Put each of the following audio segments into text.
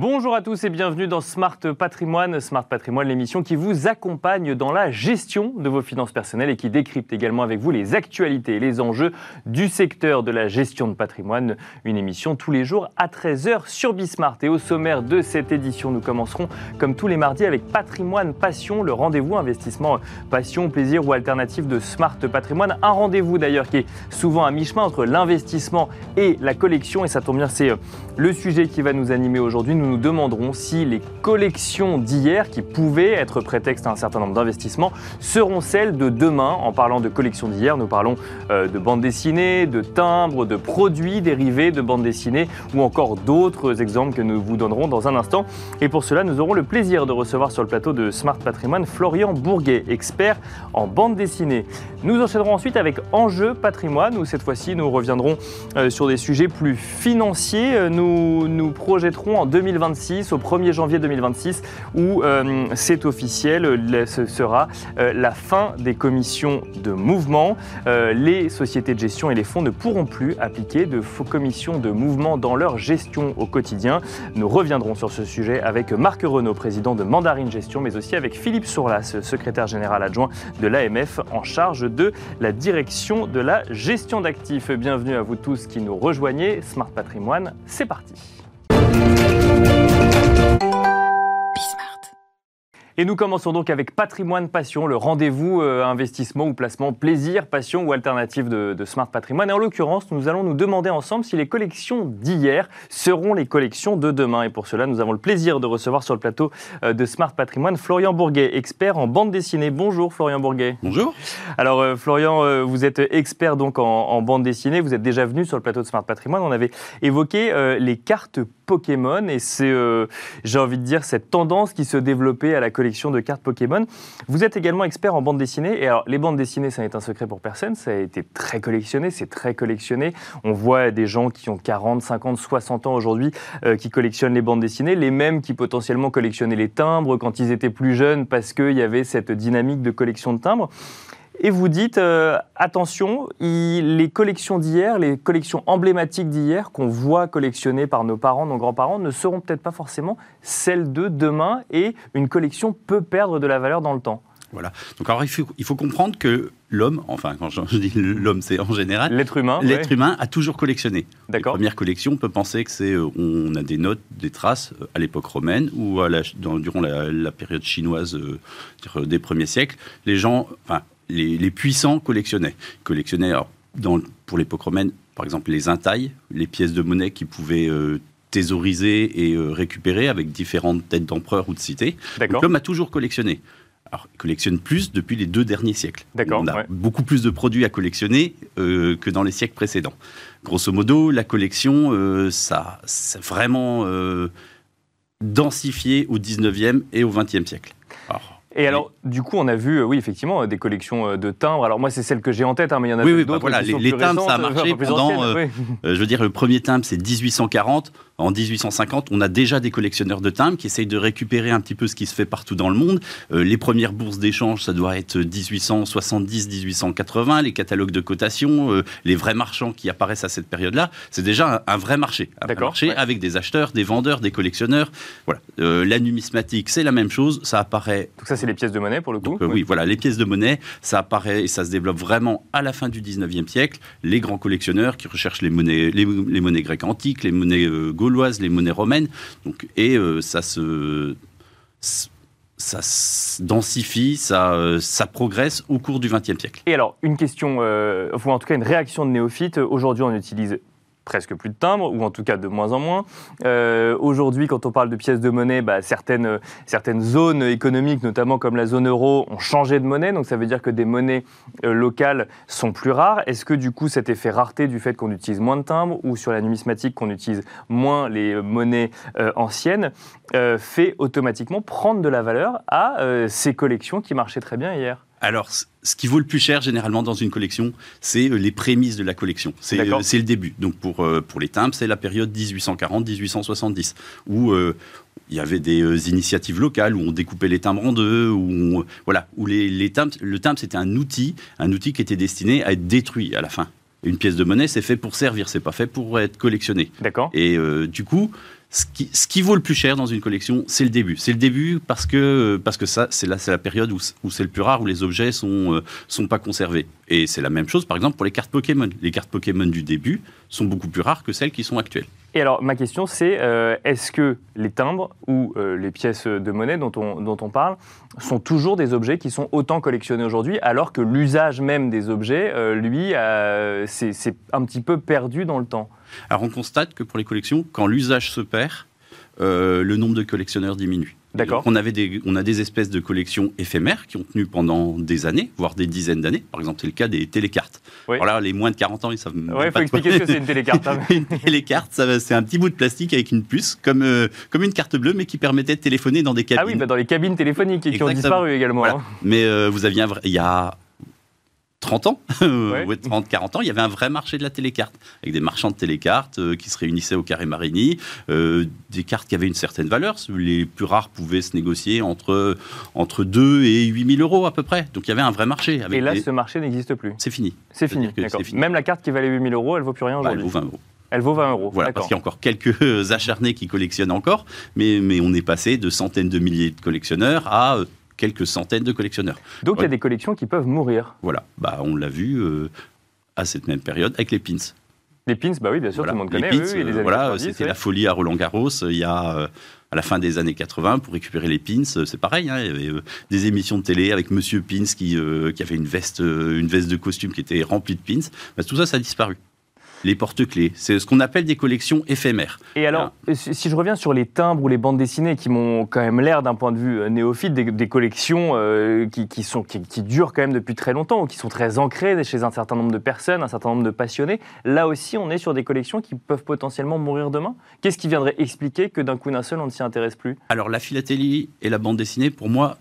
Bonjour à tous et bienvenue dans Smart Patrimoine. Smart Patrimoine, l'émission qui vous accompagne dans la gestion de vos finances personnelles et qui décrypte également avec vous les actualités et les enjeux du secteur de la gestion de patrimoine. Une émission tous les jours à 13h sur Bismart. Et au sommaire de cette édition, nous commencerons comme tous les mardis avec Patrimoine Passion, le rendez-vous investissement passion, plaisir ou alternative de Smart Patrimoine. Un rendez-vous d'ailleurs qui est souvent à mi-chemin entre l'investissement et la collection. Et ça tombe bien, c'est euh, le sujet qui va nous animer aujourd'hui demanderons si les collections d'hier, qui pouvaient être prétexte à un certain nombre d'investissements, seront celles de demain. En parlant de collections d'hier, nous parlons euh, de bandes dessinées, de timbres, de produits dérivés de bandes dessinées ou encore d'autres exemples que nous vous donnerons dans un instant. Et pour cela, nous aurons le plaisir de recevoir sur le plateau de Smart Patrimoine Florian Bourguet, expert en bande dessinée. Nous enchaînerons ensuite avec Enjeu Patrimoine, où cette fois-ci nous reviendrons euh, sur des sujets plus financiers. Euh, nous nous projetterons en 2020 2026, au 1er janvier 2026, où euh, c'est officiel, ce sera euh, la fin des commissions de mouvement. Euh, les sociétés de gestion et les fonds ne pourront plus appliquer de faux commissions de mouvement dans leur gestion au quotidien. Nous reviendrons sur ce sujet avec Marc Renaud, président de Mandarine Gestion, mais aussi avec Philippe Sourlas, secrétaire général adjoint de l'AMF en charge de la direction de la gestion d'actifs. Bienvenue à vous tous qui nous rejoignez. Smart Patrimoine, c'est parti. Thank you. Et nous commençons donc avec Patrimoine Passion, le rendez-vous euh, investissement ou placement plaisir, passion ou alternative de, Smart Patrimoine. Et en l'occurrence, nous allons nous demander ensemble si les collections d'hier seront les collections de demain. Et pour cela, nous avons le plaisir de recevoir sur le plateau euh, de Smart Patrimoine Florian Bourguet, expert en bande dessinée. Bonjour Florian Bourguet. Bonjour. Alors euh, Florian, vous êtes expert donc en, en, bande dessinée. Vous êtes déjà venu sur le plateau de Smart Patrimoine. On avait évoqué les cartes Pokémon et c'est, j'ai envie de dire, cette tendance qui se développait à la collection de cartes Pokémon. Vous êtes également expert en bande dessinée. Et alors, les bandes dessinées, ça n'est un secret pour personne. Ça a été très collectionné, c'est très collectionné. On voit des gens qui ont 40, 50, 60 ans aujourd'hui euh, qui collectionnent les bandes dessinées, les mêmes qui potentiellement collectionnaient les timbres quand ils étaient plus jeunes parce qu'il y avait cette dynamique de collection de timbres et vous dites euh, attention, les collections d'hier, les collections emblématiques d'hier qu'on voit collectionnées par nos parents, nos grands-parents, ne seront peut-être pas forcément celles de demain et une collection peut perdre de la valeur dans le temps. Voilà. Donc alors il faut, il faut comprendre que l'homme, enfin quand je, dis l'homme, c'est en général l'être humain. L'être humain a toujours collectionné. D'accord. Première collection, on peut penser que c'est, euh, on a des notes, des traces euh, à l'époque romaine ou à la, durant la, période chinoise des premiers siècles. Les gens, enfin les, puissants collectionnaient. collectionnaient pour l'époque romaine, par exemple, les intailles, les pièces de monnaie qui pouvaient euh, thésauriser et euh, récupérer avec différentes têtes d'empereurs ou de cités. L'homme a toujours collectionné. Alors, il collectionne plus depuis les deux derniers siècles. On a beaucoup plus de produits à collectionner euh, que dans les siècles précédents. Grosso modo, la collection, ça s'est vraiment densifié au 19e et au 20e siècle. Et alors, du coup, on a vu, euh, oui, effectivement, des collections euh, de timbres. Alors moi, c'est celle que j'ai en tête, hein, mais il y en a oui, d'autres. Bah voilà, les, timbres, ça a marché pendant. Euh, je veux dire, le premier timbre, c'est 1840. En 1850, on a déjà des collectionneurs de timbres qui essayent de récupérer un petit peu ce qui se fait partout dans le monde. les premières bourses d'échange, ça doit être 1870-1880. Les catalogues de cotation, les vrais marchands qui apparaissent à cette période-là, c'est déjà un, vrai marché. Un marché avec des acheteurs, des vendeurs, des collectionneurs. Voilà. la numismatique, c'est la même chose. Ça apparaît. Donc ça, c'est les pièces de monnaie pour le coup euh, oui. voilà, les pièces de monnaie, ça apparaît et ça se développe vraiment à la fin du 19e siècle. Les grands collectionneurs qui recherchent les monnaies, les, monnaies grecques antiques, les monnaies euh, gauloises, les monnaies romaines. Donc, et euh, ça se ça densifie, ça, ça progresse au cours du XXe siècle. Et alors, une question, ou en tout cas une réaction de néophyte. Aujourd'hui, on utilise presque plus de timbres, ou en tout cas de moins en moins. Euh, aujourd'hui, quand on parle de pièces de monnaie, bah, certaines, certaines zones économiques, notamment comme la zone euro, ont changé de monnaie, donc ça veut dire que des monnaies euh, locales sont plus rares. Est-ce que du coup cet effet rareté du fait qu'on utilise moins de timbres, ou sur la numismatique qu'on utilise moins les monnaies euh, anciennes, fait automatiquement prendre de la valeur à ces collections qui marchaient très bien hier? Alors, ce qui vaut le plus cher généralement dans une collection, c'est euh, les prémices de la collection. C'est euh, le début. Donc pour, euh, pour les timbres, c'est la période 1840-1870, où il y avait des initiatives locales, où on découpait les timbres en deux, où, voilà, où les, les timbres, le timbre c'était un outil, un outil qui était destiné à être détruit à la fin. Une pièce de monnaie, c'est fait pour servir, c'est pas fait pour être collectionné. D'accord. Et du coup, ce qui, vaut le plus cher dans une collection, c'est le début. C'est le début parce que, parce que ça, c'est la, la période où, c'est le plus rare, où les objets sont, euh, sont pas conservés. Et c'est la même chose, par exemple, pour les cartes Pokémon. Les cartes Pokémon du début sont beaucoup plus rares que celles qui sont actuelles. Et alors, ma question, c'est euh, est-ce que les timbres ou euh, les pièces de monnaie dont on, dont on parle sont toujours des objets qui sont autant collectionnés aujourd'hui, alors que l'usage même des objets, euh, lui, euh, c'est un petit peu perdu dans le temps? Alors on constate que pour les collections, quand l'usage se perd, euh, le nombre de collectionneurs diminue. D'accord. On, avait des, on a des espèces de collections éphémères qui ont tenu pendant des années, voire des dizaines d'années. Par exemple, c'est le cas des télécartes. Oui. Alors là, les moins de 40 ans, ils savent Ouais, il faut expliquer ce que c'est une télécarte. hein. une télécarte, c'est un petit bout de plastique avec une puce, comme, euh, comme une carte bleue, mais qui permettait de téléphoner dans des cabines. Ah oui, bah dans les cabines téléphoniques qui ont disparu également. Voilà. hein. Mais euh, vous aviez un vrai- il y a 30 ans, Ouais. ouais, 30, 40 ans, il y avait un vrai marché de la télécarte, avec des marchands de télécartes euh, qui se réunissaient au Carré Marigny, euh, des cartes qui avaient une certaine valeur. Les plus rares pouvaient se négocier entre, entre 2 et 8 000 euros à peu près. Donc il y avait un vrai marché. avec Et là, ce marché n'existe plus. C'est fini. C'est fini. Même la carte qui valait 8000 euros, elle vaut plus rien Bah, elle aujourd'hui. vaut 20 euros. Elle vaut 20 euros. Voilà, parce qu'il y a encore quelques acharnés qui collectionnent encore, mais, mais on est passé de centaines de milliers de collectionneurs à euh, quelques centaines de collectionneurs. Donc il y a des collections qui peuvent mourir. Voilà, bah, on l'a vu euh, à cette même période avec les pins. Les pins, bah oui, bien sûr, Voilà. tout le monde Les connaît. pins, oui, euh, les années voilà, 90, c'était la folie à Roland Garros. euh, Il y a euh, à la fin des années 80 pour récupérer les pins, euh, c'est pareil. hein, il y avait euh, des émissions de télé avec Monsieur Pins qui, euh, qui avait une veste, euh, une veste de costume qui était remplie de pins. Bah, tout ça, ça a disparu. Les porte-clés, c'est ce qu'on appelle des collections éphémères. Et alors, si si je reviens sur les timbres ou les bandes dessinées qui m'ont quand même l'air, d'un point de vue euh, néophyte, des, des collections euh, qui, qui sont, qui, qui durent quand même depuis très longtemps, ou qui sont très ancrées chez un certain nombre de personnes, un certain nombre de passionnés, là aussi, on est sur des collections qui peuvent potentiellement mourir demain. Qu'est-ce qui viendrait expliquer que d'un coup d'un seul, on ne s'y intéresse plus? Alors la philatélie et la bande dessinée, pour moi,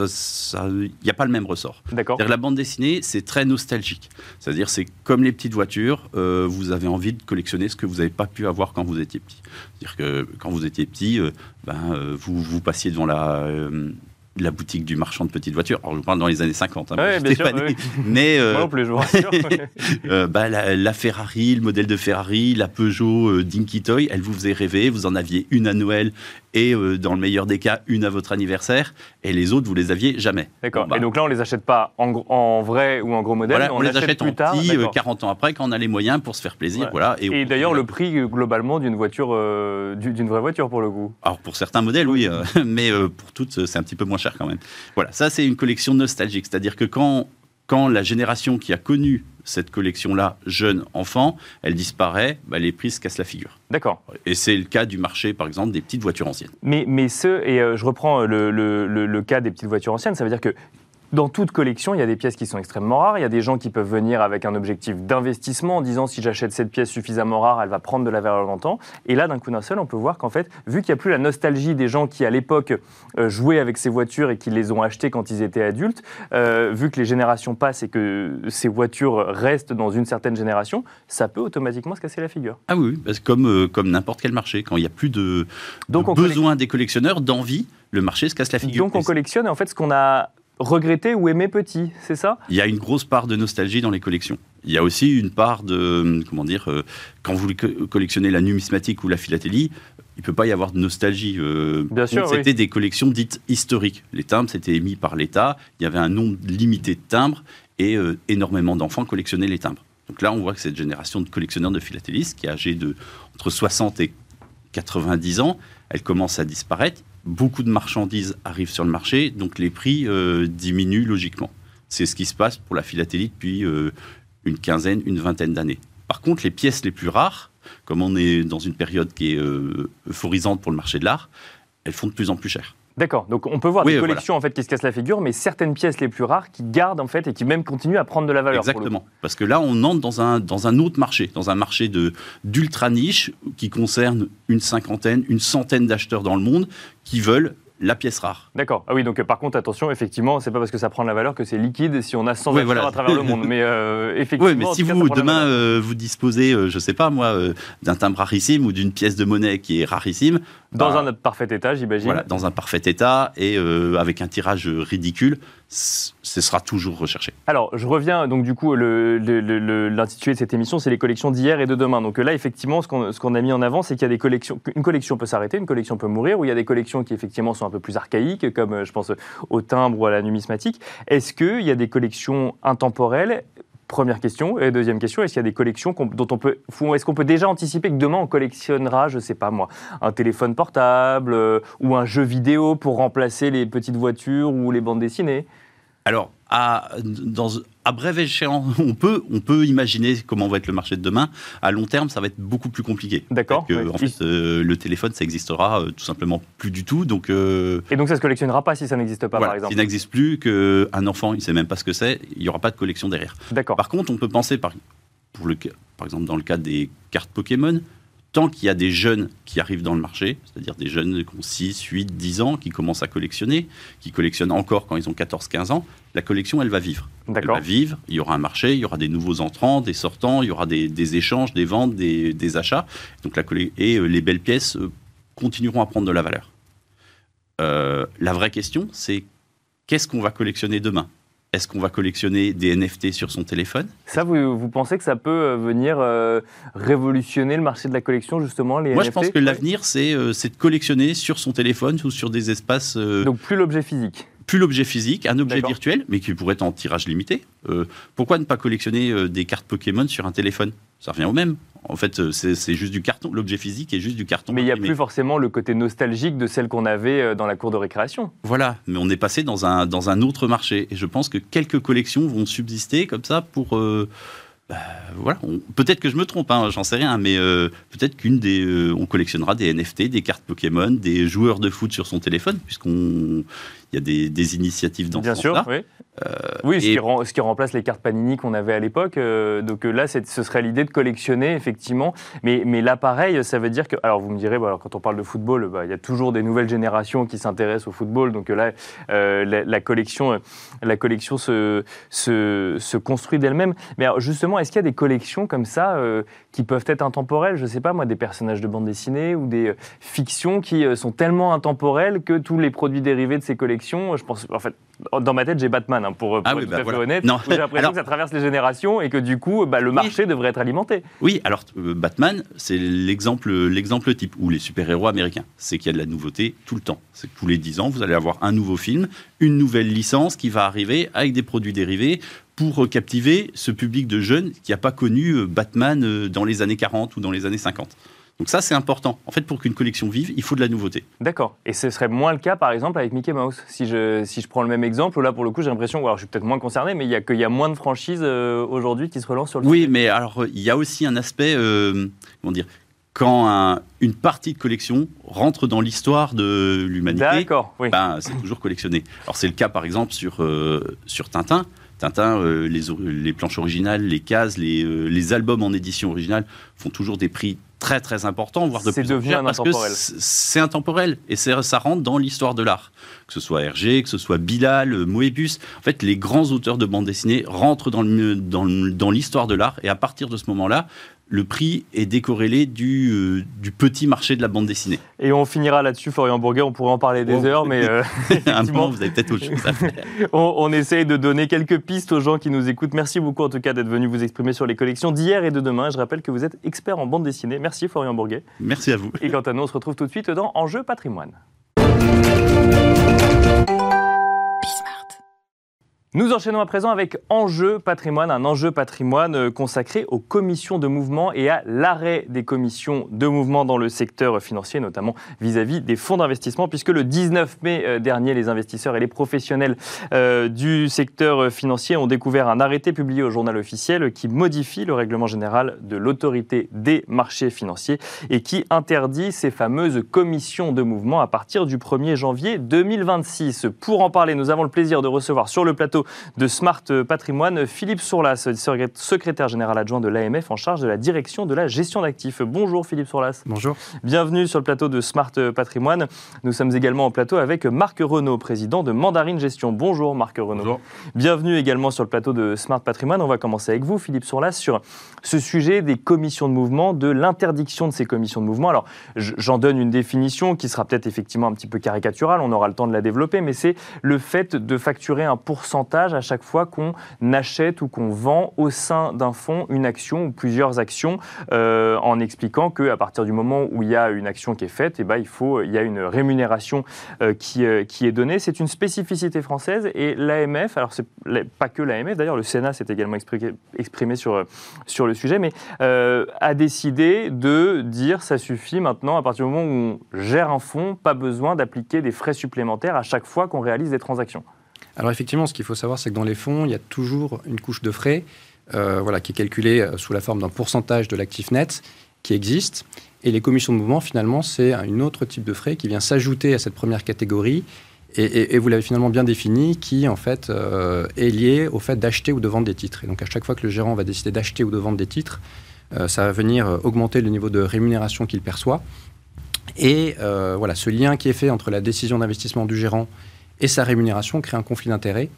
il n'y a pas le même ressort. D'accord la bande dessinée, c'est très nostalgique. C'est-à-dire, c'est comme les petites voitures, euh, vous avez envie de collectionner ce que vous n'avez pas pu avoir quand vous étiez petit. C'est-à-dire que quand vous étiez petit, euh, ben, euh, vous, vous passiez devant la, la boutique du marchand de petites voitures. Alors, je parle dans les années 50. hein, Ouais, bien sûr, pas. Mais euh, Moi non plus, je vous rassure. euh, bah, la, la Ferrari, le modèle de Ferrari, la Peugeot euh, Dinky Toy, elle vous faisait rêver. Vous en aviez une à Noël et, euh, dans le meilleur des cas, une à votre anniversaire. Et les autres, vous les aviez jamais. D'accord. Bon, bah, Et donc là, on les achète pas en, vrai ou en gros modèle, voilà, on, les achète plus en tard. petit, euh, D'accord. 40 ans après, quand on a les moyens pour se faire plaisir. Ouais. Voilà, Et on- d'ailleurs, le prix euh, globalement d'une voiture, euh, du- d'une vraie voiture pour le coup. Alors pour certains modèles, oui, euh, mais euh, pour toutes, euh, c'est un petit peu moins cher quand même. Voilà, ça c'est une collection nostalgique, c'est-à-dire que quand, quand la génération qui a connu cette collection-là, jeune enfant, elle disparaît, bah, les prix se cassent la figure. D'accord. Et c'est le cas du marché, par exemple, des petites voitures anciennes. Mais, mais ce, et euh, je reprends le, le- le- le cas des petites voitures anciennes, ça veut dire que dans toute collection, il y a des pièces qui sont extrêmement rares. Il y a des gens qui peuvent venir avec un objectif d'investissement en disant si j'achète cette pièce suffisamment rare, elle va prendre de la valeur longtemps. Et là, d'un coup d'un seul, on peut voir qu'en fait, vu qu'il n'y a plus la nostalgie des gens qui, à l'époque, euh, jouaient avec ces voitures et qui les ont achetées quand ils étaient adultes, euh, vu que les générations passent et que ces voitures restent dans une certaine génération, ça peut automatiquement se casser la figure. Ah oui, parce que comme, euh, comme n'importe quel marché, quand il n'y a plus de, Donc, besoin des collectionneurs, d'envie, le marché se casse la figure. Donc on Et collectionne en fait ce qu'on a regretté ou aimé petit, c'est ça? Il y a une grosse part de nostalgie dans les collections. Il y a aussi une part de, comment dire, euh, quand vous co- collectionnez la numismatique ou la philatélie, il peut pas y avoir de nostalgie. euh, Bien sûr, C'était des collections dites historiques. Les timbres, c'était émis par l'État. Il y avait un nombre limité de timbres et euh, énormément d'enfants collectionnaient les timbres. Donc là, on voit que cette génération de collectionneurs de philatélistes, qui est âgée de entre 60 et 90 ans, elle commence à disparaître. Beaucoup de marchandises arrivent sur le marché, donc les prix euh, diminuent logiquement. C'est ce qui se passe pour la philatélie depuis euh, une quinzaine, une vingtaine d'années. Par contre, les pièces les plus rares, comme on est dans une période qui est euh, euphorisante pour le marché de l'art, elles font de plus en plus cher. D'accord. Donc on peut voir Oui, des voilà. collections en fait qui se cassent la figure, mais certaines pièces les plus rares qui gardent en fait et qui même continuent à prendre de la valeur. Exactement. Parce que là, on entre dans un, dans un autre marché, dans un marché de- d'ultra niche qui concerne une cinquantaine, une centaine d'acheteurs dans le monde qui veulent la pièce rare. D'accord. Ah oui, donc euh, par contre, attention, effectivement, c'est pas parce que ça prend de la valeur que c'est liquide si on a 100 Ouais, voilà. à travers le monde. Mais euh, effectivement. Oui, mais si cas, vous, demain, euh, vous disposez, je sais pas moi, d'un timbre rarissime ou d'une pièce de monnaie qui est rarissime, Dans Bah, un parfait état, j'imagine. Voilà, dans un parfait état et euh, avec un tirage ridicule, ce sera toujours recherché. Alors, je reviens, donc du coup, l'intitulé de cette émission, c'est les collections d'hier et de demain. Donc là, effectivement, ce qu'on ce qu'on a mis en avant, c'est qu'il y a des collections, une collection peut s'arrêter, une collection peut mourir, ou il y a des collections qui, effectivement, sont un peu plus archaïques, comme, euh, je pense, au timbre ou à la numismatique. Est-ce qu'il y a des collections intemporelles Première question. Et deuxième question, est-ce qu'il y a des collections dont on peut, est-ce qu'on peut déjà anticiper que demain on collectionnera, je sais pas moi, un téléphone portable euh, ou un jeu vidéo pour remplacer les petites voitures ou les bandes dessinées? Alors, à, dans, à brève échéance, on peut, on peut imaginer comment va être le marché de demain. À long terme, ça va être beaucoup plus compliqué. D'accord. Oui. en fait, euh, le téléphone, ça existera euh, tout simplement plus du tout. Donc, euh, Et donc ça se collectionnera pas si ça n'existe pas, voilà, par exemple. s'il n'existe plus, qu'un enfant, il sait même pas ce que c'est, il n'y aura pas de collection derrière. D'accord. Par contre, on peut penser, par, pour le, par exemple, dans le cas des cartes Pokémon, tant qu'il y a des jeunes qui arrivent dans le marché, c'est-à-dire des jeunes qui ont 6, 8, 10 ans, qui commencent à collectionner, qui collectionnent encore quand ils ont 14, 15 ans, la collection, elle va vivre. Elle va vivre, il y aura un marché, il y aura des nouveaux entrants, des sortants, il y aura des, des échanges, des ventes, des, des achats. Donc la et euh, les belles pièces euh, continueront à prendre de la valeur. Euh, la vraie question, c'est qu'est-ce qu'on va collectionner demain? Est-ce qu'on va collectionner des NFT sur son téléphone? Ça, vous, vous pensez que ça peut euh, venir euh, révolutionner le marché de la collection, justement, les Moi, je pense que l'avenir, c'est euh, c'est de collectionner sur son téléphone ou sur des espaces, euh, Donc plus l'objet physique. plus l'objet physique, un objet virtuel, mais qui pourrait être en tirage limité. Pourquoi ne pas collectionner des cartes Pokémon sur un téléphone? Ça revient au même. En fait, euh, c'est juste du carton. L'objet physique est juste du carton. Mais il n'y a plus forcément le côté nostalgique de celle qu'on avait euh, dans la cour de récréation. Voilà, mais on est passé dans un, dans un autre marché. Et je pense que quelques collections vont subsister comme ça pour. euh, bah, voilà, peut-être que je me trompe, hein, j'en sais rien, mais euh, peut-être qu'une des. euh, on collectionnera des NFT, des cartes Pokémon, des joueurs de foot sur son téléphone, puisqu'on. Il y a des, des initiatives dans Bien ce sûr, sens-là. oui. oui, ce, et- qui ce qui remplace les cartes Panini qu'on avait à l'époque. euh, donc euh, là, ce serait l'idée de collectionner, effectivement. Mais, mais là, pareil, ça veut dire que. Alors, vous me direz, bah, alors, quand on parle de football, bah, il y a toujours des nouvelles générations qui s'intéressent au football. Donc euh, là, euh, la, la collection, euh, la collection se, se, se construit d'elle-même. Mais alors, justement, est-ce qu'il y a des collections comme ça euh, qui peuvent être intemporelles? Je ne sais pas, moi, des personnages de bande dessinée ou des euh, fictions qui euh, sont tellement intemporelles que tous les produits dérivés de ces collections, je pense, en fait, dans ma tête, j'ai Batman, hein, pour, pour Ah être tout bah fait honnête. J'ai l'impression Alors- que ça traverse les générations et que du coup, bah, le marché devrait être alimenté. Oui, alors euh, Batman, c'est l'exemple, l'exemple type, ou les super-héros américains. C'est qu'il y a de la nouveauté tout le temps. C'est que tous les 10 ans, vous allez avoir un nouveau film, une nouvelle licence qui va arriver avec des produits dérivés pour euh, captiver ce public de jeunes qui n'a pas connu euh, Batman dans les années 40 ou dans les années 50. Donc ça, c'est important. En fait, pour qu'une collection vive, il faut de la nouveauté. D'accord. Et ce serait moins le cas, par exemple, avec Mickey Mouse. Si je, si je prends le même exemple, là, pour le coup, j'ai l'impression, alors je suis peut-être moins concerné, mais il y a qu'il y a moins de franchises euh, aujourd'hui qui se relancent sur le Oui, mais alors, euh, il y a aussi un aspect, euh, comment dire, quand un- une partie de collection rentre dans l'histoire de l'humanité, D'accord, oui. ben, c'est toujours collectionné. Alors c'est le cas par exemple sur, euh, sur Tintin. Tintin, euh, les, les planches originales, les cases, les, euh, les albums en édition originale font toujours des prix très très importants, voire de plus en plus parce que c'est intemporel. Et c'est- ça rentre dans l'histoire de l'art. Que ce soit Hergé, que ce soit Bilal, Moebius, en fait les grands auteurs de bande dessinée rentrent dans le- dans l'histoire de l'art. Et à partir de ce moment-là, le prix est décorrélé du, euh, du petit marché de la bande dessinée. Et on finira là-dessus, Florian Bourguet, on pourrait en parler des Oh. heures, mais euh, un moment, vous avez peut-être autre chose à faire. on, on essaye de donner quelques pistes aux gens qui nous écoutent. Merci beaucoup en tout cas d'être venu vous exprimer sur les collections d'hier et de demain. Je rappelle que vous êtes expert en bande dessinée. Merci Florian Bourguet. Merci à vous. Et quant à nous, on se retrouve tout de suite dans Enjeu patrimoine. Nous enchaînons à présent avec Enjeu patrimoine, un enjeu patrimoine euh, consacré aux commissions de mouvement et à l'arrêt des commissions de mouvement dans le secteur financier, notamment vis-à-vis des fonds d'investissement, puisque le 19 mai euh, dernier, les investisseurs et les professionnels euh, du secteur financier ont découvert un arrêté publié au journal officiel qui modifie le règlement général de l'autorité des marchés financiers et qui interdit ces fameuses commissions de mouvement à partir du 1er janvier 2026. Pour en parler, nous avons le plaisir de recevoir sur le plateau plateau de Smart Patrimoine Philippe Sourlas, secrétaire général adjoint de l'AMF en charge de la direction de la gestion d'actifs. Bonjour Philippe Sourlas. Bonjour. Bienvenue sur le plateau de Smart Patrimoine. Nous sommes également en plateau avec Marc Renaud, président de Mandarine Gestion. Bonjour Marc Renaud. Bonjour. Bienvenue également sur le plateau de Smart Patrimoine. On va commencer avec vous Philippe Sourlas sur ce sujet des commissions de mouvement, de l'interdiction de ces commissions de mouvement. Alors j'en donne une définition qui sera peut-être effectivement un petit peu caricaturale, on aura le temps de la développer, mais c'est le fait de facturer un à chaque fois qu'on achète ou qu'on vend au sein d'un fonds une action ou plusieurs actions, euh, en expliquant qu'à partir du moment où il y a une action qui est faite, et eh ben, il, y a une rémunération euh, qui, euh, qui est donnée. C'est une spécificité française et l'AMF, alors c'est pas que l'AMF, d'ailleurs le Sénat s'est également exprimé, exprimé, sur, sur le sujet, mais a décidé de dire ça suffit maintenant, à partir du moment où on gère un fonds, pas besoin d'appliquer des frais supplémentaires à chaque fois qu'on réalise des transactions. Alors effectivement, ce qu'il faut savoir, c'est que dans les fonds, il y a toujours une couche de frais euh, voilà, qui est calculée euh, sous la forme d'un pourcentage de l'actif net qui existe. Et les commissions de mouvement, finalement, c'est un autre type de frais qui vient s'ajouter à cette première catégorie. Et, vous l'avez finalement bien défini, qui en fait euh, est lié au fait d'acheter ou de vendre des titres. Et donc à chaque fois que le gérant va décider d'acheter ou de vendre des titres, ça va venir augmenter le niveau de rémunération qu'il perçoit. Et voilà, ce lien qui est fait entre la décision d'investissement du gérant et sa rémunération crée un conflit d'intérêts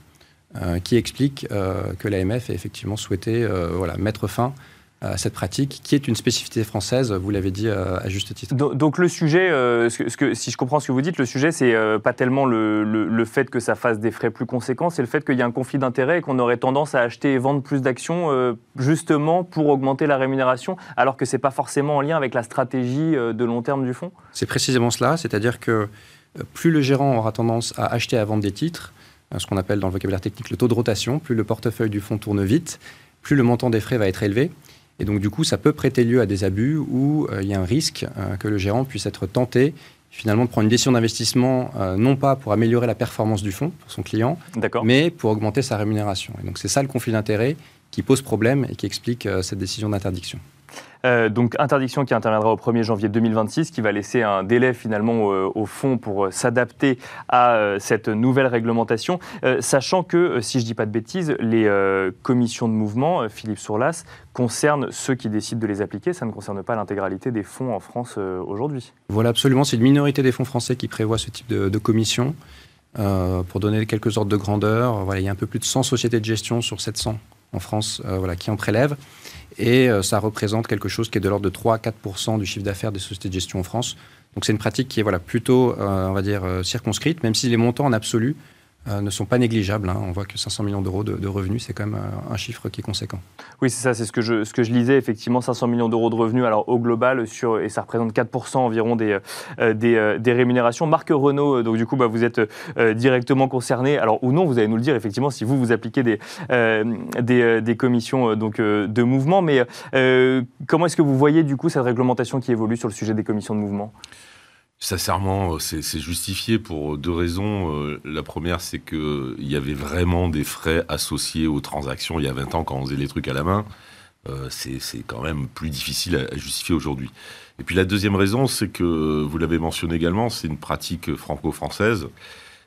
euh, qui explique euh, que l'AMF a effectivement souhaité euh, voilà, mettre fin à cette pratique, qui est une spécificité française, vous l'avez dit à juste titre. Donc, le sujet, ce que, si je comprends ce que vous dites, le sujet, c'est pas tellement le, le, fait que ça fasse des frais plus conséquents, c'est le fait qu'il y a un conflit d'intérêts et qu'on aurait tendance à acheter et vendre plus d'actions justement pour augmenter la rémunération, alors que c'est pas forcément en lien avec la stratégie de long terme du fonds? C'est précisément cela, c'est-à-dire que plus le gérant aura tendance à acheter et à vendre des titres, euh, ce qu'on appelle dans le vocabulaire technique le taux de rotation, plus le portefeuille du fonds tourne vite, plus le montant des frais va être élevé. Et donc, du coup, ça peut prêter lieu à des abus où euh, il y a un risque euh, que le gérant puisse être tenté finalement de prendre une décision d'investissement, non pas pour améliorer la performance du fonds pour son client, mais pour augmenter sa rémunération. Et donc, c'est ça le conflit d'intérêt qui pose problème et qui explique cette décision d'interdiction. Euh, donc interdiction qui interviendra au 1er janvier 2026, qui va laisser un délai finalement au, fond pour euh, s'adapter à euh, cette nouvelle réglementation, sachant que, si je ne dis pas de bêtises, les commissions de mouvement, Philippe Sourlas, concernent ceux qui décident de les appliquer. Ça ne concerne pas l'intégralité des fonds en France aujourd'hui. Voilà, absolument. C'est une minorité des fonds français qui prévoit ce type de, de commission. pour donner quelques ordres de grandeur, voilà, il y a un peu plus de 100 sociétés de gestion sur 700 en France voilà, qui en prélèvent. Et euh, ça représente quelque chose qui est de l'ordre de 3 à 4 du chiffre d'affaires des sociétés de gestion en France. Donc c'est une pratique qui est voilà, plutôt, euh, on va dire, euh, circonscrite, même si les montants en absolu euh, ne sont pas négligeables. Hein. On voit que 500 millions d'euros de, revenus, c'est quand même euh, un chiffre qui est conséquent. Oui, c'est ça, c'est ce que je, ce que je lisais, effectivement, 500 millions d'euros de revenus, alors au global, sur, et ça représente 4% environ des, euh, des, rémunérations. Marc Renault, donc du coup, bah, vous êtes directement concerné, alors ou non, vous allez nous le dire, effectivement, si vous, vous appliquez des, des, des, commissions donc, de mouvement, mais comment est-ce que vous voyez, du coup, cette réglementation qui évolue sur le sujet des commissions de mouvement? Sincèrement, c'est justifié pour deux raisons. Euh, la première, c'est qu'il y avait vraiment des frais associés aux transactions il y a 20 ans quand on faisait les trucs à la main. Euh, c'est quand même plus difficile à, justifier aujourd'hui. Et puis la deuxième raison, c'est que, vous l'avez mentionné également, c'est une pratique franco-française.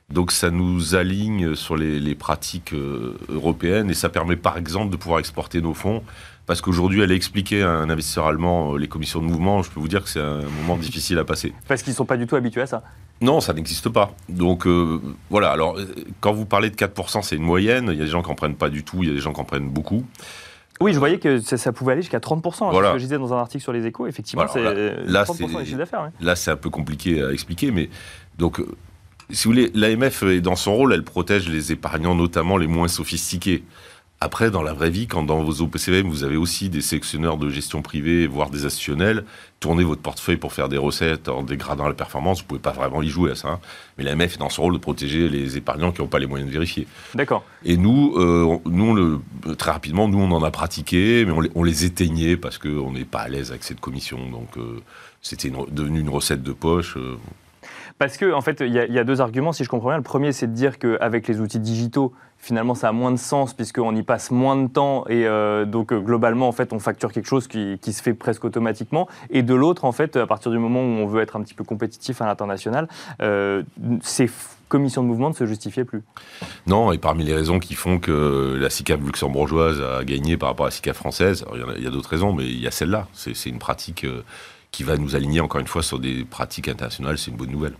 Donc ça nous aligne sur les, les pratiques euh, européennes et ça permet par exemple de pouvoir exporter nos fonds parce qu'aujourd'hui, aller expliquer à un investisseur allemand euh, les commissions de mouvement, je peux vous dire que c'est un moment difficile à passer. Parce qu'ils ne sont pas du tout habitués à ça Non, ça n'existe pas. Donc euh, voilà, alors quand vous parlez de 4%, c'est une moyenne. Il y a des gens qui n'en prennent pas du tout, il y a des gens qui en prennent beaucoup. Oui, je voyais que ça, pouvait aller jusqu'à 30%. Hein, voilà. Ce que je disais dans un article sur les échos, effectivement, c'est 30% des chiffres d'affaires. Là, c'est un peu compliqué à expliquer, mais donc, si vous voulez, l'AMF est dans son rôle, elle protège les épargnants, notamment les moins sophistiqués. Après, dans la vraie vie, quand dans vos OPCVM, vous avez aussi des sélectionneurs de gestion privée, voire des institutionnels, tournez votre portefeuille pour faire des recettes en dégradant la performance, vous pouvez pas vraiment y jouer à ça. Hein. Mais l'AMF est dans son rôle de protéger les épargnants qui n'ont pas les moyens de vérifier. D'accord. Et nous, euh, nous le, très rapidement, nous, on en a pratiqué, mais on les, éteignait parce qu'on n'est pas à l'aise avec cette commission. Donc, euh, c'était devenu une recette de poche. Euh. Parce que, en fait, il y, a deux arguments, si je comprends bien. Le premier, c'est de dire qu'avec les outils digitaux, finalement ça a moins de sens puisqu'on y passe moins de temps et euh, donc euh, globalement en fait on facture quelque chose qui, qui, se fait presque automatiquement et de l'autre en fait à partir du moment où on veut être un petit peu compétitif à l'international euh, c'est commission de mouvement ne se justifiait plus. Non, et parmi les raisons qui font que la SICAF luxembourgeoise a gagné par rapport à la SICAF française, il y a, d'autres raisons, mais il y a celle-là. C'est une pratique euh, qui va nous aligner encore une fois sur des pratiques internationales, c'est une bonne nouvelle.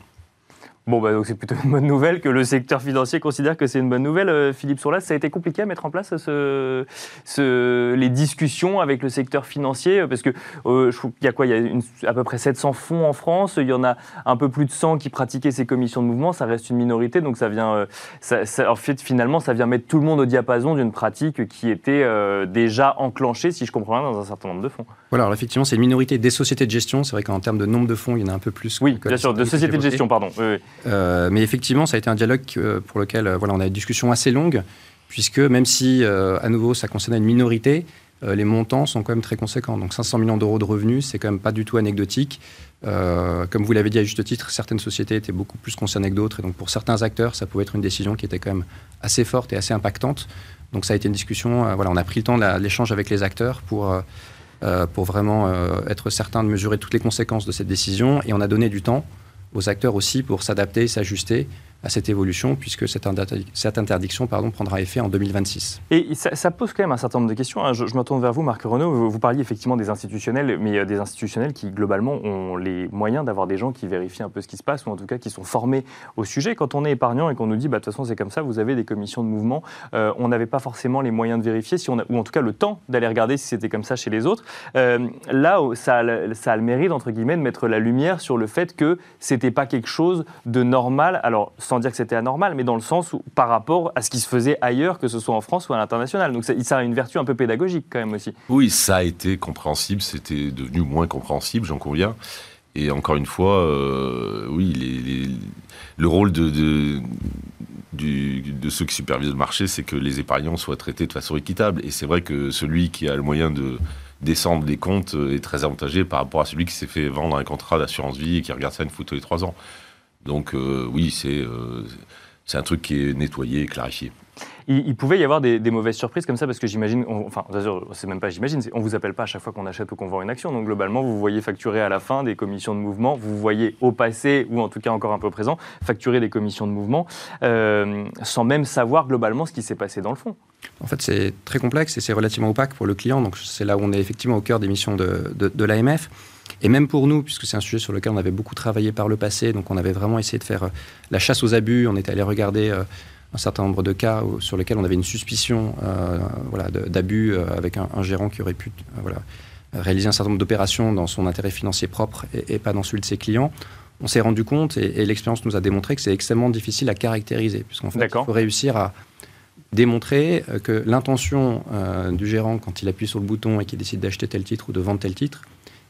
Bon, bah, donc c'est plutôt une bonne nouvelle que le secteur financier considère que c'est une bonne nouvelle. Euh, Philippe Sourlas, ça a été compliqué à mettre en place ce, ce, les discussions avec le secteur financier? Euh, Parce que euh, je il y a quoi? Il y a une, à peu près 700 fonds en France. Il y en a un peu plus de 100 qui pratiquaient ces commissions de mouvement. Ça reste une minorité, donc ça vient. ça, en fait, finalement, ça vient mettre tout le monde au diapason d'une pratique qui était déjà enclenchée, si je comprends bien, dans un certain nombre de fonds. Voilà, alors effectivement, c'est une minorité des sociétés de gestion. C'est vrai qu'en termes de nombre de fonds, il y en a un peu plus. Oui, bien sûr, de sociétés de gestion, pardon. Oui, euh, mais effectivement, ça a été un dialogue euh, pour lequel euh, voilà, on a une discussion assez longue, puisque même si, à nouveau, ça concernait une minorité, les montants sont quand même très conséquents. Donc 500 millions d'euros de revenus, c'est quand même pas du tout anecdotique. comme vous l'avez dit à juste titre, certaines sociétés étaient beaucoup plus concernées que d'autres. Et donc pour certains acteurs, ça pouvait être une décision qui était quand même assez forte et assez impactante. Donc ça a été une discussion, voilà, on a pris le temps de l'échange avec les acteurs pour, pour vraiment être certain de mesurer toutes les conséquences de cette décision. Et on a donné du temps aux acteurs aussi pour s'adapter s'ajuster à cette évolution, puisque cette, interdiction pardon, prendra effet en 2026. Et ça, pose quand même un certain nombre de questions. Hein. Je, me tourne vers vous, Marc Renaud. Vous, parliez effectivement des institutionnels, mais euh, des institutionnels qui, globalement, ont les moyens d'avoir des gens qui vérifient un peu ce qui se passe, ou en tout cas qui sont formés au sujet. Quand on est épargnant et qu'on nous dit, bah, de toute façon, c'est comme ça, vous avez des commissions de mouvement, euh, on n'avait pas forcément les moyens de vérifier, ou en tout cas le temps d'aller regarder si c'était comme ça chez les autres. Euh, là, ça a, ça a le mérite, entre guillemets, de mettre la lumière sur le fait que c'était pas quelque chose de normal. Alors, sans dire que c'était anormal, mais dans le sens où, par rapport à ce qui se faisait ailleurs, que ce soit en France ou à l'international. Donc ça, a une vertu un peu pédagogique quand même aussi. Oui, ça a été compréhensible, c'était devenu moins compréhensible, j'en conviens. Et encore une fois, euh, oui, le rôle de, ceux qui supervisent le marché, c'est que les épargnants soient traités de façon équitable. Et c'est vrai que celui qui a le moyen de descendre des comptes est très avantagé par rapport à celui qui s'est fait vendre un contrat d'assurance vie et qui regarde ça une tous les trois ans. Donc euh, oui, euh, c'est un truc qui est nettoyé et clarifié. Il, pouvait y avoir des, mauvaises surprises comme ça parce que j'imagine, enfin, c'est même pas j'imagine, on vous appelle pas à chaque fois qu'on achète ou qu'on vend une action. Donc globalement, vous voyez facturer à la fin des commissions de mouvement, vous voyez au passé ou en tout cas encore un peu présent facturer des commissions de mouvement euh, sans même savoir globalement ce qui s'est passé dans le fond. En fait, c'est très complexe et c'est relativement opaque pour le client. Donc c'est là où on est effectivement au cœur des missions de, de l'AMF. Et même pour nous, puisque c'est un sujet sur lequel on avait beaucoup travaillé par le passé, donc on avait vraiment essayé de faire euh, la chasse aux abus, on est allé regarder euh, un certain nombre de cas sur lesquels on avait une suspicion euh, voilà, d'abus avec un, gérant qui aurait pu voilà, réaliser un certain nombre d'opérations dans son intérêt financier propre et, pas dans celui de ses clients. On s'est rendu compte, et, l'expérience nous a démontré que c'est extrêmement difficile à caractériser, puisqu'en fait, il faut réussir à démontrer que l'intention du gérant, quand il appuie sur le bouton et qu'il décide d'acheter tel titre ou de vendre tel titre,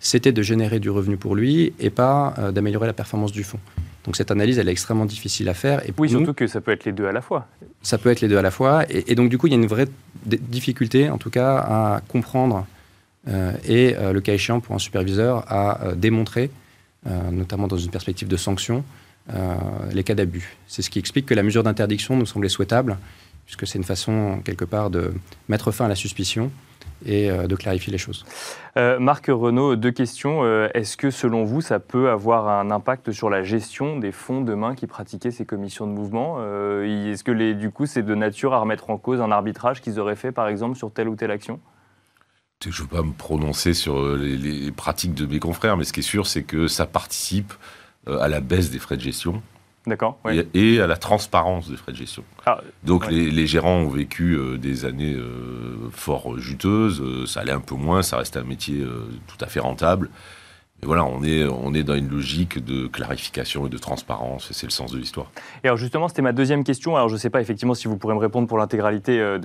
c'était de générer du revenu pour lui et pas euh, d'améliorer la performance du fonds. Donc cette analyse, elle est extrêmement difficile à faire. Et oui, surtout que ça peut être les deux à la fois. Ça peut être les deux à la fois. Et, donc du coup, il y a une vraie difficulté, en tout cas, à comprendre euh, et, euh, le cas échéant, pour un superviseur, à démontrer, notamment dans une perspective de sanction, les cas d'abus. C'est ce qui explique que la mesure d'interdiction nous semblait souhaitable, puisque c'est une façon, quelque part, de mettre fin à la suspicion et euh, de clarifier les choses. Euh, Marc Renault, deux questions. Euh, est-ce que selon vous, ça peut avoir un impact sur la gestion des fonds demain qui pratiquaient ces commissions de mouvement? Est-ce que les, du coup c'est de nature à remettre en cause un arbitrage qu'ils auraient fait par exemple sur telle ou telle action? Je ne veux pas me prononcer sur les, les, pratiques de mes confrères, mais ce qui est sûr, c'est que ça participe à la baisse des frais de gestion. D'accord. Et, à la transparence des frais de gestion. Ah, Donc les, gérants ont vécu euh, des années euh, fort juteuses, euh, ça allait un peu moins, ça restait un métier tout à fait rentable. Et voilà, on est, on est dans une logique de clarification et de transparence, et c'est le sens de l'histoire. Et alors justement, c'était ma deuxième question. Alors je ne sais pas effectivement si vous pourrez me répondre pour l'intégralité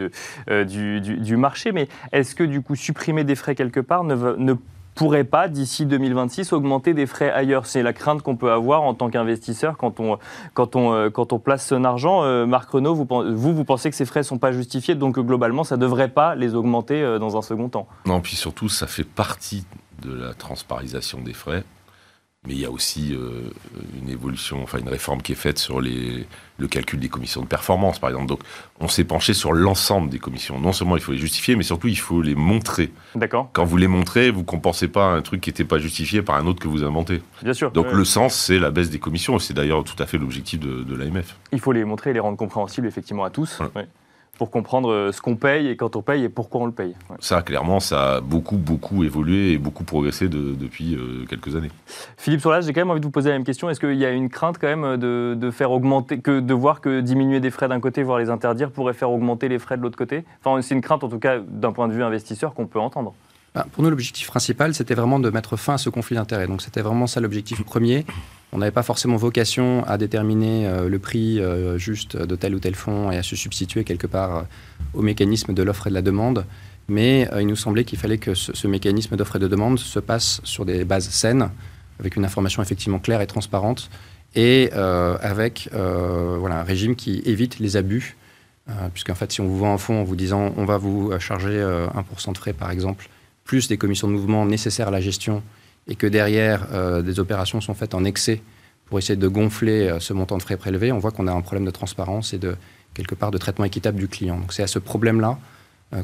du, marché, mais est-ce que du coup supprimer des frais quelque part ne, ne pourrait pas, d'ici 2026, augmenter des frais ailleurs C'est la crainte qu'on peut avoir en tant qu'investisseur quand on, quand, on, euh, quand on place son argent. Euh, Marc Renault, vous, vous, vous, pensez que ces frais ne sont pas justifiés, donc globalement, ça ne devrait pas les augmenter euh, dans un second temps? Non, puis surtout, ça fait partie de la transparisation des frais. Mais il y a aussi euh, une évolution, enfin une réforme qui est faite sur les, le calcul des commissions de performance, par exemple. Donc, on s'est penché sur l'ensemble des commissions. Non seulement il faut les justifier, mais surtout il faut les montrer. D'accord. Quand vous les montrez, vous compensez pas un truc qui n'était pas justifié par un autre que vous inventez. Bien sûr. Donc, le sens, c'est la baisse des commissions. C'est d'ailleurs tout à fait l'objectif de, de l'AMF. Il faut les montrer et les rendre compréhensibles effectivement à tous. Ouais. Pour comprendre euh, ce qu'on paye et quand on paye et pourquoi on le paye. Ouais. Ça, clairement, ça a beaucoup, beaucoup évolué et beaucoup progressé de- depuis euh, quelques années. Philippe Solas, j'ai quand même envie de vous poser la même question. Est-ce qu'il y a une crainte quand même de, de faire augmenter, que de voir que diminuer des frais d'un côté, voire les interdire, pourrait faire augmenter les frais de l'autre côté? Enfin, c'est une crainte en tout cas d'un point de vue investisseur qu'on peut entendre. Bah, Pour nous, l'objectif principal, c'était vraiment de mettre fin à ce conflit d'intérêts. Donc, c'était vraiment ça l'objectif premier. On n'avait pas forcément vocation à déterminer euh, le prix euh, juste de tel ou tel fonds et à se substituer quelque part euh, au mécanisme de l'offre et de la demande. Mais il nous semblait qu'il fallait que ce, mécanisme d'offre et de demande se passe sur des bases saines, avec une information effectivement claire et transparente, et avec voilà, un régime qui évite les abus. Puisqu'en fait, si on vous vend un fonds en vous disant on va vous charger euh, 1% de frais, par exemple, plus des commissions de mouvement nécessaires à la gestion, et que derrière, euh, des opérations sont faites en excès pour essayer de gonfler euh, ce montant de frais prélevés, on voit qu'on a un problème de transparence et de, quelque part, de traitement équitable du client. Donc c'est à ce problème-là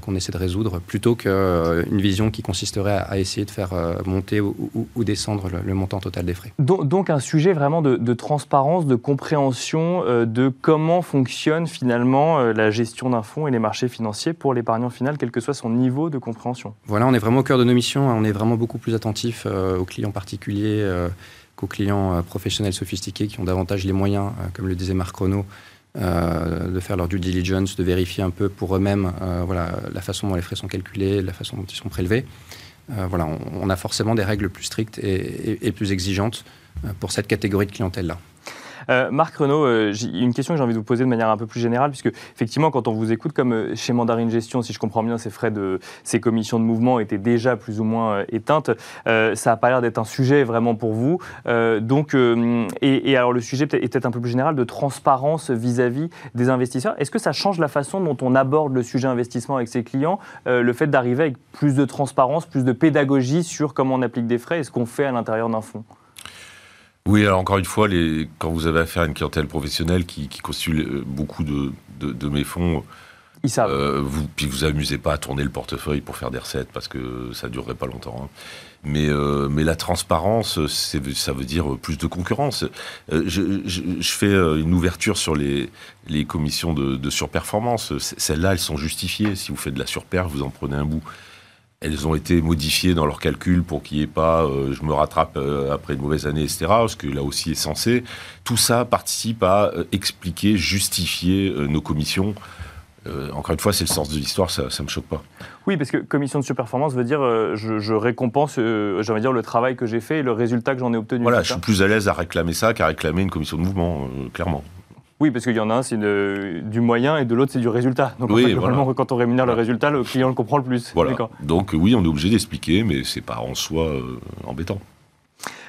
qu'on essaie de résoudre, plutôt qu'une vision qui consisterait à, essayer de faire euh, monter ou, descendre le, montant total des frais. Donc, un sujet vraiment de, de transparence, de compréhension euh, de comment fonctionne finalement euh, la gestion d'un fonds et les marchés financiers pour l'épargnant final, quel que soit son niveau de compréhension. Voilà, on est vraiment au cœur de nos missions. hein. On est vraiment beaucoup plus attentif euh, aux clients particuliers euh, qu'aux clients euh, professionnels sophistiqués qui ont davantage les moyens, euh, comme le disait Marc Renaud, euh, de faire leur due diligence, de vérifier un peu pour eux-mêmes euh, voilà, la façon dont les frais sont calculés, la façon dont ils sont prélevés. Euh, voilà, on, a forcément des règles plus strictes et, plus exigeantes pour cette catégorie de clientèle-là. Euh, Marc Renaud, euh, une question que j'ai envie de vous poser de manière un peu plus générale, puisque effectivement, quand on vous écoute, comme euh, chez Mandarine Gestion, si je comprends bien, ces frais de ces commissions de mouvement étaient déjà plus ou moins éteintes. euh, ça n'a pas l'air d'être un sujet vraiment pour vous. Donc, et, alors le sujet est peut-être un peu plus général de transparence vis-à-vis des investisseurs. Est-ce que ça change la façon dont on aborde le sujet investissement avec ses clients, le fait d'arriver avec plus de transparence, plus de pédagogie sur comment on applique des frais et ce qu'on fait à l'intérieur d'un fonds? Oui, alors encore une fois, les, quand vous avez affaire à une clientèle professionnelle qui, qui constitue euh, beaucoup de, de, de mes fonds, Ils savent. euh, vous, puis vous amusez pas à tourner le portefeuille pour faire des recettes parce que ça durerait pas longtemps. hein. Mais, euh, mais la transparence, c'est- ça veut dire plus de concurrence. Euh, je, je- je fais euh, une ouverture sur les, les commissions de, de surperformance. Celles-là, elles sont justifiées. Si vous faites de la surperf, vous en prenez un bout. Elles ont été modifiées dans leurs calculs pour qu'il n'y ait pas euh, je me rattrape euh, après une mauvaise année, etc. Ce que là aussi est censé. Tout ça participe à euh, expliquer, justifier nos commissions. Encore une fois, c'est le sens de l'histoire, ça ne me choque pas. Oui, parce que commission de surperformance veut dire je, je récompense, dire, le travail que j'ai fait et le résultat que j'en ai obtenu. Voilà, je suis plus à l'aise à réclamer ça qu'à réclamer une commission de mouvement, clairement. Oui, parce qu'il y en a un, c'est du moyen et de l'autre, c'est du résultat. Donc, en Oui, fait, globalement, voilà. quand on rémunère le résultat, le client le comprend le plus. Voilà. Donc oui, on est obligé d'expliquer, mais c'est pas en soi euh, embêtant.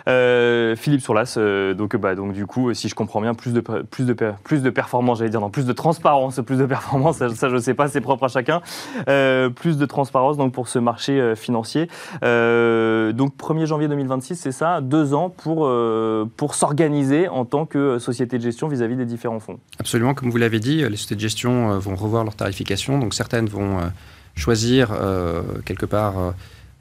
Euh, Philippe Sourlas, euh, donc, bah, donc du coup, si je comprends bien, plus de, plus de, plus de performance, j'allais dire, non, plus de transparence, plus de performance, ça, je ne sais pas, c'est propre à chacun. Euh, plus de transparence donc, pour ce marché financier. Donc 1er janvier 2026, c'est ça, deux ans pour, pour s'organiser en tant que société de gestion vis-à-vis des différents fonds. Absolument, comme vous l'avez dit, les sociétés de gestion vont revoir leur tarification. Donc certaines vont choisir quelque part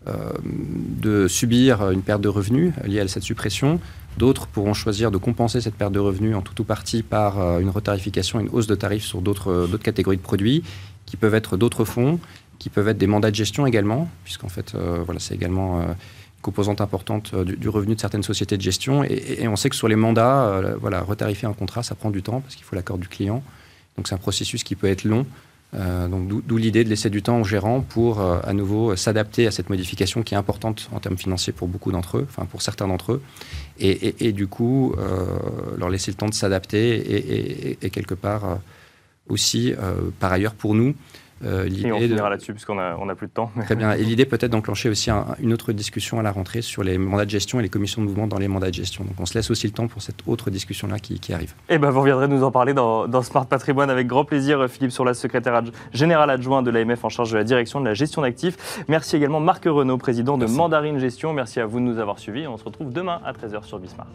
de subir une perte de revenus liée à cette suppression. D'autres pourront choisir de compenser cette perte de revenus en tout ou partie par euh, une retarification, une hausse de tarifs sur d'autres euh, d'autres catégories de produits, qui peuvent être d'autres fonds, qui peuvent être des mandats de gestion également, puisqu'en fait, euh, voilà, c'est également euh, une composante importante euh, du, revenu de certaines sociétés de gestion. Et, on sait que sur les mandats, euh, voilà, retarifier un contrat, ça prend du temps parce qu'il faut l'accord du client. Donc c'est un processus qui peut être long. Euh, d'où l'idée de laisser du temps aux gérants pour euh, à nouveau euh, s'adapter à cette modification qui est importante en termes financiers pour beaucoup d'entre eux, enfin pour certains d'entre eux, et, du coup leur laisser le temps de s'adapter et, quelque part aussi, par ailleurs pour nous, Euh, et on finira là-dessus, puisqu'on n'a on a plus de temps. Très bien. Et l'idée peut-être d'enclencher aussi une autre discussion à la rentrée sur les mandats de gestion et les commissions de mouvement dans les mandats de gestion. Donc on se laisse aussi le temps pour cette autre discussion-là qui, arrive. Et eh ben vous reviendrez nous en parler dans, Smart Patrimoine avec grand plaisir, Philippe Sourlas, secrétaire général adjoint de l'AMF en charge de la direction de la gestion d'actifs. Merci également Marc Renaud, président de Mandarine Gestion. Merci à vous de nous avoir suivis. On se retrouve demain à 13h sur Bismart.